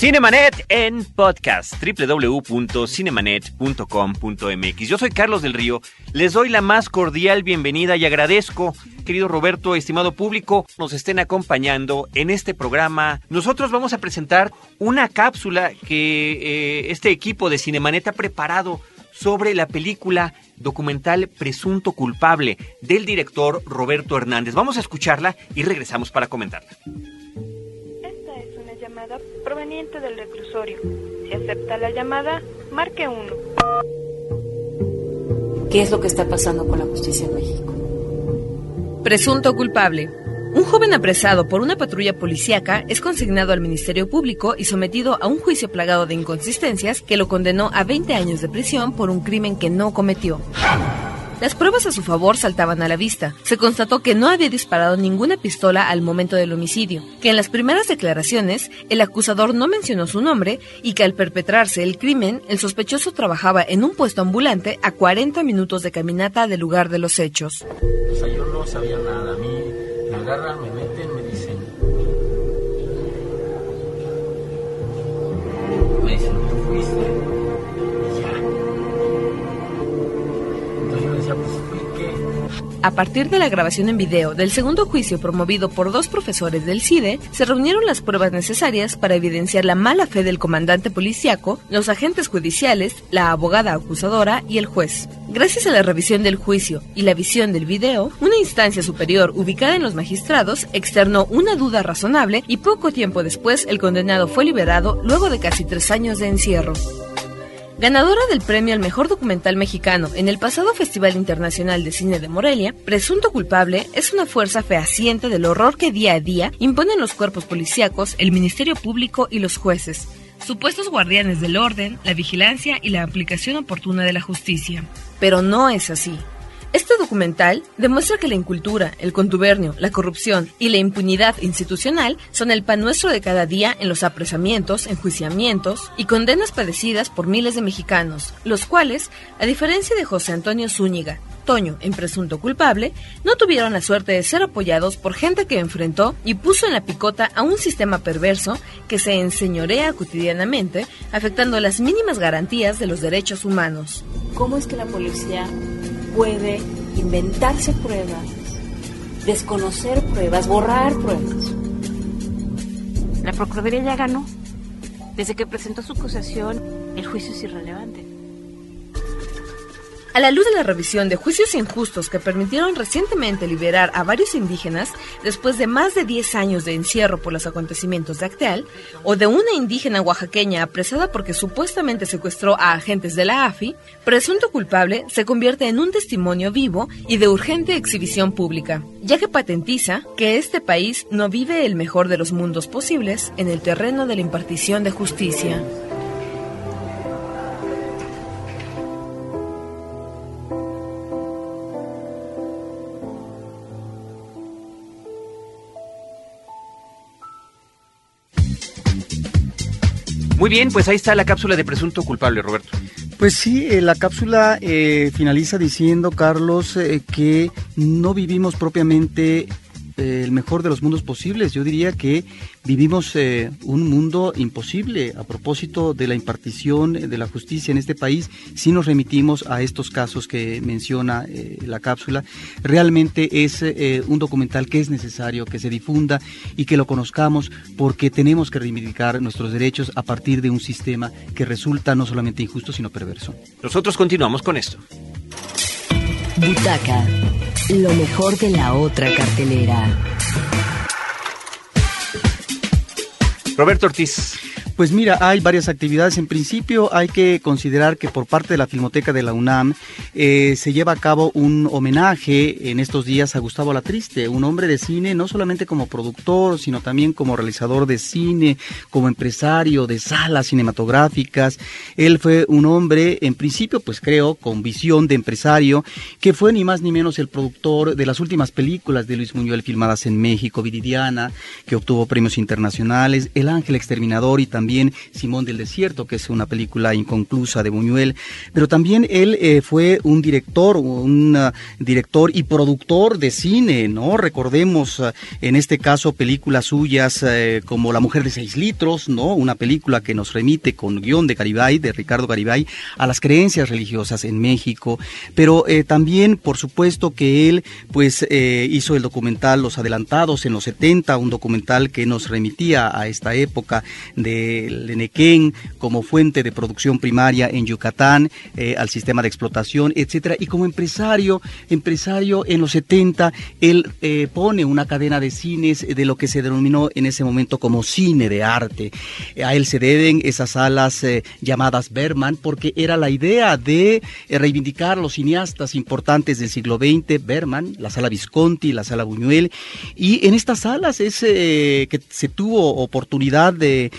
Cinemanet en podcast, www.cinemanet.com.mx. Yo soy Carlos del Río, les doy la más cordial bienvenida y agradezco, querido Roberto, estimado público, nos estén acompañando en este programa. Nosotros vamos a presentar una cápsula que eh, este equipo de Cinemanet ha preparado sobre la película documental Presunto Culpable del director Roberto Hernández. Vamos a escucharla y regresamos para comentarla proveniente del reclusorio. Si acepta la llamada, marque 1. ¿Qué es lo que está pasando con la justicia en México? Presunto culpable. Un joven apresado por una patrulla policíaca es consignado al Ministerio Público y sometido a un juicio plagado de inconsistencias que lo condenó a 20 años de prisión por un crimen que no cometió. Las pruebas a su favor saltaban a la vista. Se constató que no había disparado ninguna pistola al momento del homicidio, que en las primeras declaraciones el acusador no mencionó su nombre y que al perpetrarse el crimen, el sospechoso trabajaba en un puesto ambulante a 40 minutos de caminata del lugar de los hechos. O sea, yo no sabía nada. A mí me agarran, me A partir de la grabación en video del segundo juicio promovido por dos profesores del CIDE, se reunieron las pruebas necesarias para evidenciar la mala fe del comandante policiaco, los agentes judiciales, la abogada acusadora y el juez. Gracias a la revisión del juicio y la visión del video, una instancia superior ubicada en los magistrados externó una duda razonable y poco tiempo después el condenado fue liberado luego de casi tres años de encierro. Ganadora del premio al mejor documental mexicano en el pasado Festival Internacional de Cine de Morelia, Presunto Culpable es una fuerza fehaciente del horror que día a día imponen los cuerpos policíacos, el Ministerio Público y los jueces, supuestos guardianes del orden, la vigilancia y la aplicación oportuna de la justicia. Pero no es así. Documental demuestra que la incultura, el contubernio, la corrupción y la impunidad institucional son el pan nuestro de cada día en los apresamientos, enjuiciamientos y condenas padecidas por miles de mexicanos, los cuales, a diferencia de José Antonio Zúñiga, Toño en presunto culpable, no tuvieron la suerte de ser apoyados por gente que enfrentó y puso en la picota a un sistema perverso que se enseñorea cotidianamente, afectando las mínimas garantías de los derechos humanos. ¿Cómo es que la policía puede inventarse pruebas, desconocer pruebas, borrar pruebas. La Procuraduría ya ganó. Desde que presentó su acusación, el juicio es irrelevante. A la luz de la revisión de juicios injustos que permitieron recientemente liberar a varios indígenas después de más de 10 años de encierro por los acontecimientos de Acteal, o de una indígena oaxaqueña apresada porque supuestamente secuestró a agentes de la AFI, presunto culpable se convierte en un testimonio vivo y de urgente exhibición pública, ya que patentiza que este país no vive el mejor de los mundos posibles en el terreno de la impartición de justicia. Bien, pues ahí está la cápsula de presunto culpable, Roberto. Pues sí, eh, la cápsula eh, finaliza diciendo, Carlos, eh, que no vivimos propiamente el mejor de los mundos posibles. Yo diría que vivimos eh, un mundo imposible a propósito de la impartición de la justicia en este país. Si nos remitimos a estos casos que menciona eh, la cápsula, realmente es eh, un documental que es necesario que se difunda y que lo conozcamos porque tenemos que reivindicar nuestros derechos a partir de un sistema que resulta no solamente injusto, sino perverso. Nosotros continuamos con esto. Butaca, lo mejor de la otra cartelera. Roberto Ortiz. Pues mira, hay varias actividades. En principio hay que considerar que por parte de la Filmoteca de la UNAM eh, se lleva a cabo un homenaje en estos días a Gustavo Latriste, un hombre de cine no solamente como productor, sino también como realizador de cine, como empresario de salas cinematográficas. Él fue un hombre, en principio, pues creo, con visión de empresario, que fue ni más ni menos el productor de las últimas películas de Luis Muñoz filmadas en México, Viridiana, que obtuvo premios internacionales, El Ángel Exterminador y también Simón del Desierto, que es una película inconclusa de Buñuel, pero también él eh, fue un director, un uh, director y productor de cine, ¿no? Recordemos uh, en este caso películas suyas uh, como La Mujer de Seis Litros, ¿no? Una película que nos remite con guion de Garibay, de Ricardo Garibay, a las creencias religiosas en México, pero eh, también, por supuesto, que él, pues, eh, hizo el documental Los Adelantados en los 70, un documental que nos remitía a esta época de el Enequén como fuente de producción primaria en Yucatán, eh, al sistema de explotación, etcétera. Y como empresario, empresario en los 70, él eh, pone una cadena de cines de lo que se denominó en ese momento como cine de arte. A él se deben esas salas eh, llamadas Berman, porque era la idea de reivindicar a los cineastas importantes del siglo XX, Berman, la sala Visconti, la sala Buñuel, y en estas salas es que se tuvo oportunidad de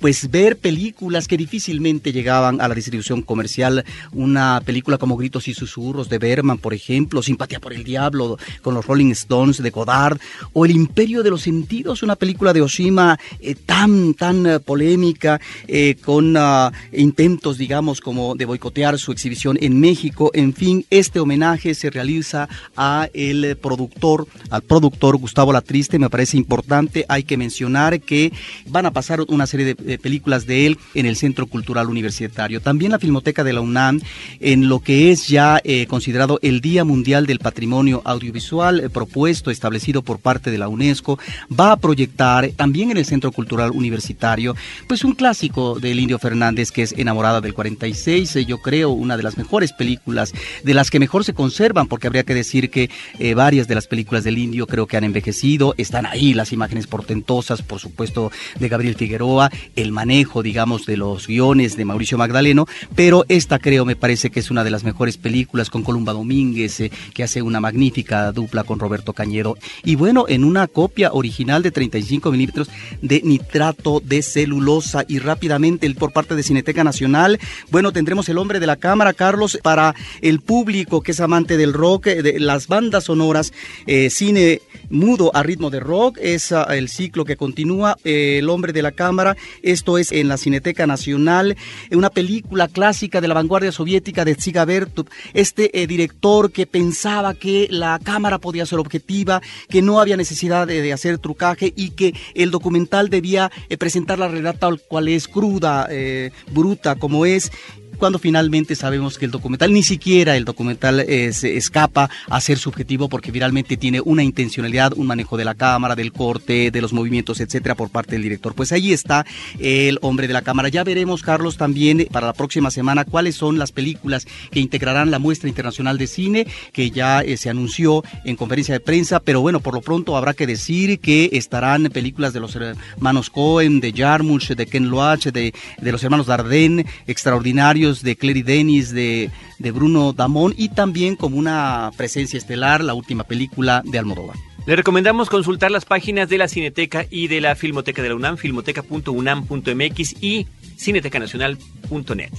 pues ver películas que difícilmente llegaban a la distribución comercial. Una película como Gritos y Susurros de Berman, por ejemplo, Simpatía por el Diablo con los Rolling Stones de Godard, o El Imperio de los Sentidos, una película de Oshima eh, tan, tan eh, polémica, eh, con ah, intentos, digamos, como de boicotear su exhibición en México. En fin, este homenaje se realiza a el productor, al productor Gustavo Latriste, me parece importante. Hay que mencionar que van a pasar una serie de películas de él en el Centro Cultural Universitario. También la Filmoteca de la UNAM, en lo que es ya eh, considerado el Día Mundial del Patrimonio Audiovisual eh, propuesto, establecido por parte de la UNESCO, va a proyectar también en el Centro Cultural Universitario, pues un clásico del Indio Fernández que es Enamorada del 46, eh, yo creo una de las mejores películas, de las que mejor se conservan, porque habría que decir que varias de las películas del Indio creo que han envejecido, están ahí las imágenes portentosas, por supuesto, de Gabriel Figueroa, el manejo, digamos, de los guiones de Mauricio Magdaleno, pero esta creo me parece que es una de las mejores películas con Columba Domínguez, eh, que hace una magnífica dupla con Roberto Cañedo. Y bueno, en una copia original de 35 milímetros de nitrato de celulosa y rápidamente por parte de Cineteca Nacional, bueno, tendremos el hombre de la cámara, Carlos, para el público que es amante del rock, eh, de las bandas sonoras, eh, cine mudo a ritmo de rock, es ah, el ciclo que continúa, el hombre de la cámara, esto es en la Cineteca Nacional, una película clásica de la vanguardia soviética de Ziga Bertub, este eh, director que pensaba que la cámara podía ser objetiva, que no había necesidad de, hacer trucaje y que el documental debía eh, presentar la realidad tal cual es, cruda, eh, bruta como es cuando finalmente sabemos que el documental, ni siquiera el documental eh, se escapa a ser subjetivo porque finalmente tiene una intencionalidad, un manejo de la cámara, del corte, de los movimientos, etcétera, por parte del director. Pues ahí está el hombre de la cámara. Ya veremos, Carlos, también para la próxima semana cuáles son las películas que integrarán la muestra internacional de cine que ya eh, se anunció en conferencia de prensa, pero bueno, por lo pronto habrá que decir que estarán películas de los hermanos Cohen, de Jarmusch, de Ken Loach, de, de los hermanos Dardenne, extraordinarios de Clary Dennis, de, de Bruno Damón y también como una presencia estelar la última película de Almodóvar. Le recomendamos consultar las páginas de la Cineteca y de la Filmoteca de la UNAM, filmoteca.unam.mx y cinetecanacional.net.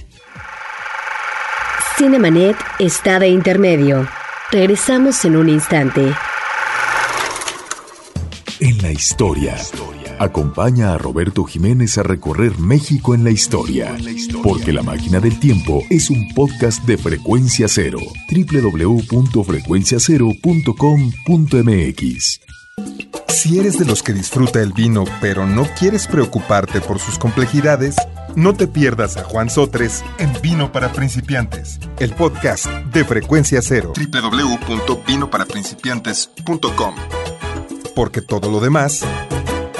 Cinemanet está de intermedio. Regresamos en un instante. En la historia. Acompaña a Roberto Jiménez a recorrer México en la historia, porque La Máquina del Tiempo es un podcast de frecuencia cero, www.frecuenciacero.com.mx. Si eres de los que disfruta el vino pero no quieres preocuparte por sus complejidades, no te pierdas a Juan Sotres en Vino para Principiantes, el podcast de Frecuencia Cero. www.vinoparaprincipiantes.com Porque todo lo demás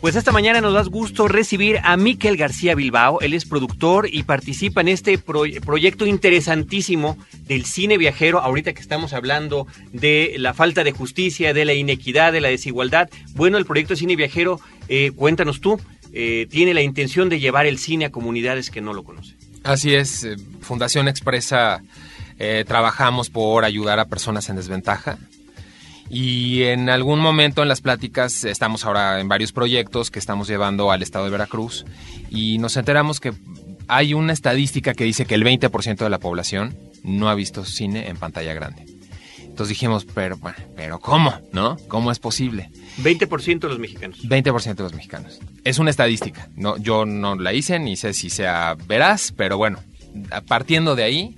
Pues esta mañana nos da gusto recibir a Miquel García Bilbao. Él es productor y participa en este pro- proyecto interesantísimo del cine viajero. Ahorita que estamos hablando de la falta de justicia, de la inequidad, de la desigualdad. Bueno, el proyecto Cine Viajero, eh, cuéntanos tú, eh, tiene la intención de llevar el cine a comunidades que no lo conocen. Así es, eh, Fundación Expresa eh, trabajamos por ayudar a personas en desventaja y en algún momento en las pláticas estamos ahora en varios proyectos que estamos llevando al estado de Veracruz y nos enteramos que hay una estadística que dice que el 20% de la población no ha visto cine en pantalla grande. Entonces dijimos, pero, bueno, pero ¿cómo? ¿No? ¿Cómo es posible? 20% de los mexicanos. 20% de los mexicanos. Es una estadística. No, yo no la hice ni sé si sea veraz, pero bueno, partiendo de ahí,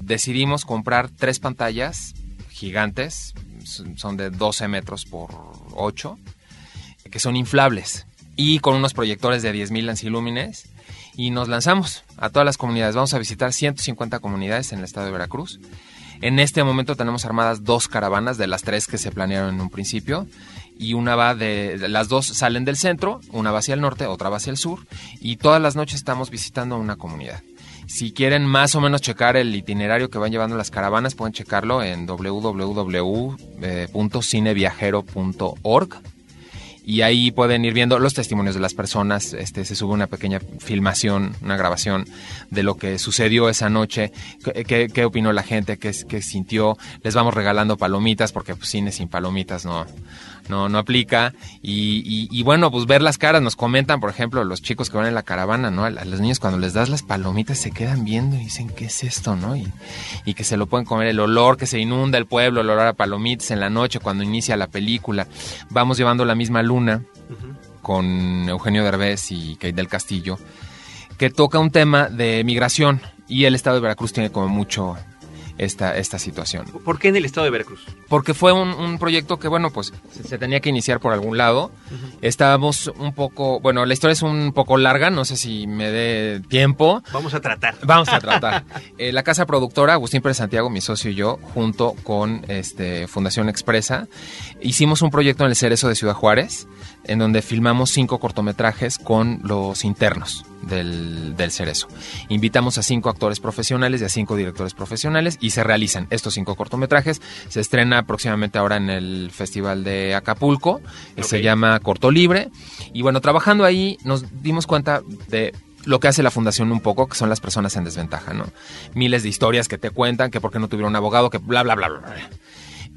decidimos comprar tres pantallas gigantes, son de 12 metros por 8, que son inflables, y con unos proyectores de 10.000 lancilúmines, y nos lanzamos a todas las comunidades. Vamos a visitar 150 comunidades en el estado de Veracruz. En este momento tenemos armadas dos caravanas de las tres que se planearon en un principio y una va de las dos salen del centro, una va hacia el norte, otra va hacia el sur y todas las noches estamos visitando una comunidad. Si quieren más o menos checar el itinerario que van llevando las caravanas, pueden checarlo en www.cineviajero.org y ahí pueden ir viendo los testimonios de las personas. Este se sube una pequeña filmación, una grabación de lo que sucedió esa noche, qué, qué- opinó la gente, qué, qué sintió. Les vamos regalando palomitas porque pues, cine sin palomitas no no no aplica. Y, y- y bueno pues ver las caras nos comentan por ejemplo los chicos que van en la caravana no a, a los niños cuando les das las palomitas se quedan viendo y dicen qué es esto no y, y que se lo pueden comer el olor que se inunda el pueblo el olor a palomitas en la noche cuando inicia la película. Vamos llevando la misma luna con Eugenio Derbez y Kate del Castillo, que toca un tema de migración y el estado de Veracruz tiene como mucho esta, esta situación. ¿Por qué en el estado de Veracruz? Porque fue un, un proyecto que, bueno, pues se, se tenía que iniciar por algún lado. Estábamos un poco, bueno, la historia es un poco larga, no sé si me dé tiempo. Vamos a tratar. Vamos a tratar. Eh, la casa productora, Agustín Pérez Santiago, mi socio y yo, junto con este, Fundación Expresa, hicimos un proyecto en el Cerezo de Ciudad Juárez, en donde filmamos cinco cortometrajes con los internos del, del Cerezo. Invitamos a cinco actores profesionales y a cinco directores profesionales y se realizan estos cinco cortometrajes. Se estrena próximamente ahora en el Festival de Acapulco, se llama Corto Libre. Y bueno, trabajando ahí nos dimos cuenta de lo que hace la fundación un poco, que son las personas en desventaja, ¿no? Miles de historias que te cuentan, que por qué no tuvieron un abogado, que bla, bla, bla, bla.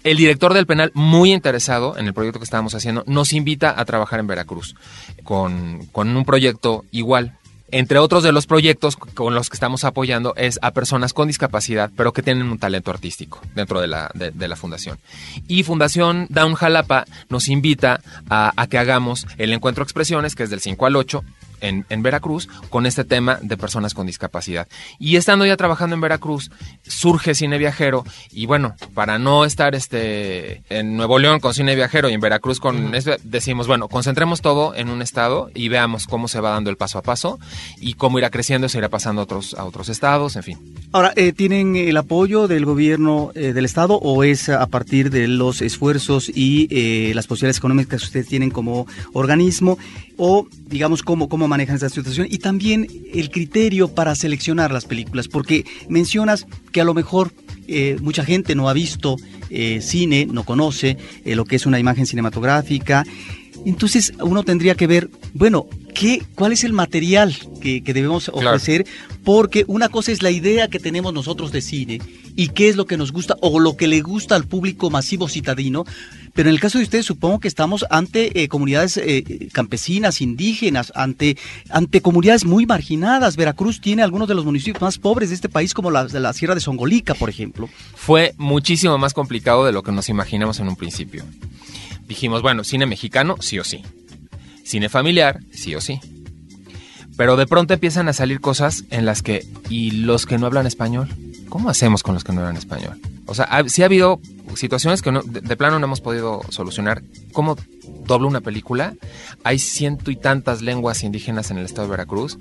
El director del penal, muy interesado en el proyecto que estábamos haciendo, nos invita a trabajar en Veracruz con, con un proyecto igual. Entre otros de los proyectos con los que estamos apoyando es a personas con discapacidad, pero que tienen un talento artístico dentro de la, de la fundación. Y Fundación Down Jalapa nos invita a, a que hagamos el encuentro Expresiones, que es del 5 al 8, en, en Veracruz con este tema de personas con discapacidad. Y estando ya trabajando en Veracruz, surge Cine Viajero y bueno, para no estar este en Nuevo León con Cine Viajero y en Veracruz con este, decimos, bueno, concentremos todo en un estado y veamos cómo se va dando el paso a paso y cómo irá creciendo, se irá pasando a otros, a otros estados, en fin. Ahora, eh, ¿tienen el apoyo del gobierno eh, del Estado o es a partir de los esfuerzos y eh, las posibilidades económicas que ustedes tienen como organismo? O, digamos, cómo, cómo manejan esta situación? Y también el criterio para seleccionar las películas, porque mencionas que a lo mejor eh, mucha gente no ha visto eh, cine, no conoce eh, lo que es una imagen cinematográfica. Entonces uno tendría que ver, bueno, ¿qué, ¿cuál es el material que, que debemos Claro. ofrecer? Porque una cosa es la idea que tenemos nosotros de cine y qué es lo que nos gusta o lo que le gusta al público masivo citadino. Pero en el caso de ustedes supongo que estamos ante eh, comunidades eh, campesinas, indígenas, ante, ante comunidades muy marginadas. Veracruz tiene algunos de los municipios más pobres de este país, como la, la Sierra de Songolica, por ejemplo. Fue muchísimo más complicado de lo que nos imaginamos en un principio. Dijimos, bueno, cine mexicano, sí o sí. Cine familiar, sí o sí. Pero de pronto empiezan a salir cosas en las que, ¿y los que no hablan español? ¿Cómo hacemos con los que no hablan español? O sea, ha- sí ha habido situaciones que de, plano no hemos podido solucionar. ¿Cómo doblo una película. Hay ciento y tantas lenguas indígenas en el estado de Veracruz.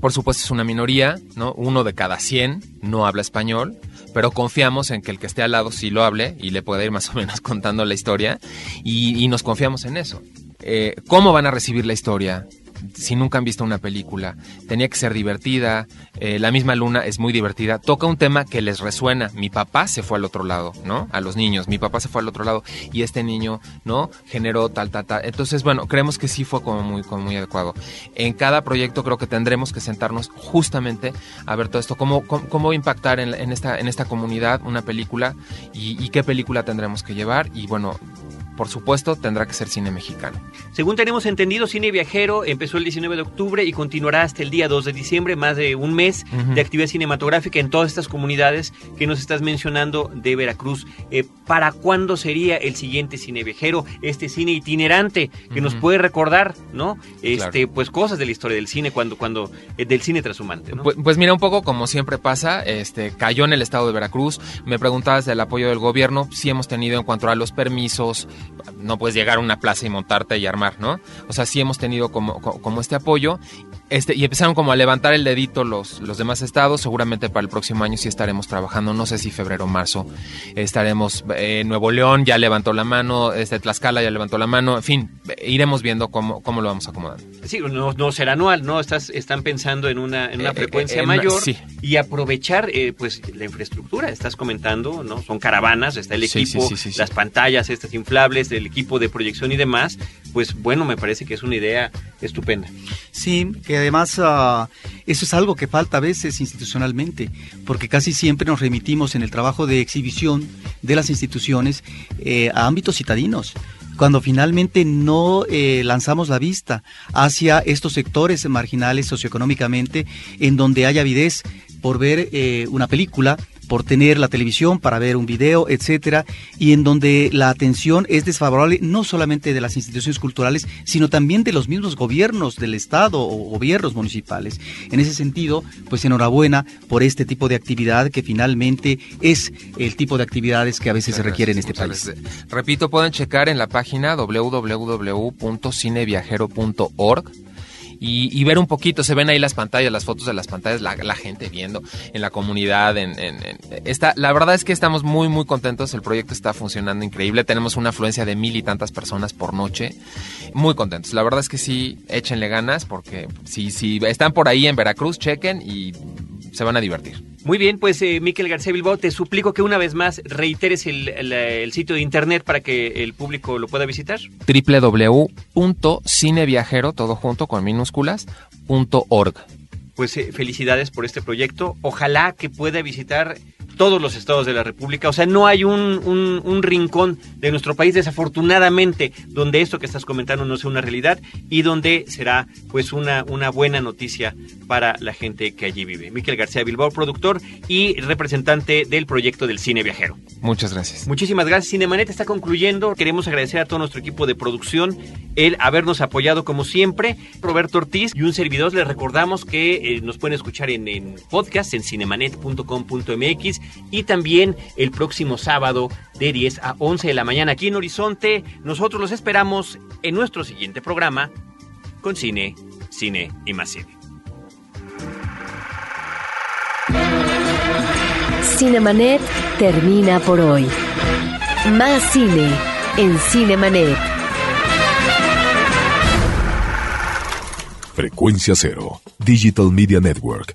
Por supuesto es una minoría, ¿no? Uno de cada 100 no habla español, pero confiamos en que el que esté al lado sí lo hable y le pueda ir más o menos contando la historia y, nos confiamos en eso. Eh, ¿Cómo van a recibir la historia? Si nunca han visto una película. Tenía que ser divertida. Eh, la misma luna es muy divertida. Toca un tema que les resuena. Mi papá se fue al otro lado, ¿no? A los niños. Mi papá se fue al otro lado y este niño, ¿no? Generó tal, tal, tal. Entonces, bueno, creemos que sí fue como muy, como muy adecuado. En cada proyecto creo que tendremos que sentarnos justamente a ver todo esto. ¿Cómo, cómo, impactar en, esta, en esta comunidad una película y qué película tendremos que llevar? Y bueno, por supuesto, tendrá que ser cine mexicano. Según tenemos entendido, Cine Viajero empezó el 19 de octubre y continuará hasta el día 2 de diciembre, más de un mes de actividad cinematográfica en todas estas comunidades que nos estás mencionando de Veracruz. Eh, ¿Para cuándo sería el siguiente Cine Viajero, este cine itinerante que nos puede recordar, ¿no? Este, pues cosas de la historia del cine cuando, cuando eh, del cine transhumante, ¿no? Pues, pues, mira un poco como siempre pasa, este cayó en el estado de Veracruz. Me preguntabas del apoyo del gobierno, sí hemos tenido en cuanto a los permisos, no puedes llegar a una plaza y montarte y armar, ¿no? O sea, sí hemos tenido como, como este apoyo este, y empezaron como a levantar el dedito los, los demás estados. Seguramente para el próximo año sí estaremos trabajando. No sé si febrero o marzo estaremos. Eh, Nuevo León ya levantó la mano, este, Tlaxcala ya levantó la mano. En fin, iremos viendo cómo, cómo lo vamos acomodando. Sí, no, no será anual, ¿no? Estás, están pensando en una, en una eh, frecuencia mayor y aprovechar eh, pues la infraestructura. Estás comentando, ¿no? Son caravanas, está el equipo, las pantallas estas inflables, el equipo de proyección y demás. Pues bueno, me parece que es una idea estupenda. Sí, que además uh, eso es algo que falta a veces institucionalmente, porque casi siempre nos remitimos en el trabajo de exhibición de las instituciones eh, a ámbitos citadinos cuando finalmente no eh, lanzamos la vista hacia estos sectores marginales socioeconómicamente en donde hay avidez por ver eh, una película por tener la televisión para ver un video, etcétera, y en donde la atención es desfavorable no solamente de las instituciones culturales, sino también de los mismos gobiernos del Estado o gobiernos municipales. En ese sentido, pues enhorabuena por este tipo de actividad que finalmente es el tipo de actividades que a veces se requieren en este país. Repito, pueden checar en la página www.cineviajero.org y, ver un poquito, se ven ahí las pantallas, las fotos de las pantallas, la, gente viendo en la comunidad. En, esta, la verdad es que estamos muy, muy contentos, el proyecto está funcionando increíble, tenemos una afluencia de mil y tantas personas por noche, muy contentos. La verdad es que sí, échenle ganas porque si, si están por ahí en Veracruz, chequen y se van a divertir. Muy bien, pues eh, Miquel García Bilbao, te suplico que una vez más reiteres el, sitio de internet para que el público lo pueda visitar. www.cineviajero, todo junto con minúsculas, Pues eh, felicidades por este proyecto. Ojalá que pueda visitar todos los estados de la República. O sea, no hay un, un, rincón de nuestro país, desafortunadamente, donde esto que estás comentando no sea una realidad y donde será pues una, una buena noticia para la gente que allí vive. Miquel García Bilbao, productor y representante del proyecto del cine viajero. Muchas gracias. Muchísimas gracias. Cinemanet está concluyendo. Queremos agradecer a todo nuestro equipo de producción el habernos apoyado como siempre. Roberto Ortiz y un servidor. Les recordamos que eh, nos pueden escuchar en, en podcast en cinemanet.com.mx y también el próximo sábado de 10 a 11 de la mañana aquí en Horizonte. Nosotros los esperamos en nuestro siguiente programa con cine, cine y más cine. Cinemanet termina por hoy. Más cine en Cinemanet. Frecuencia Cero, Digital Media Network,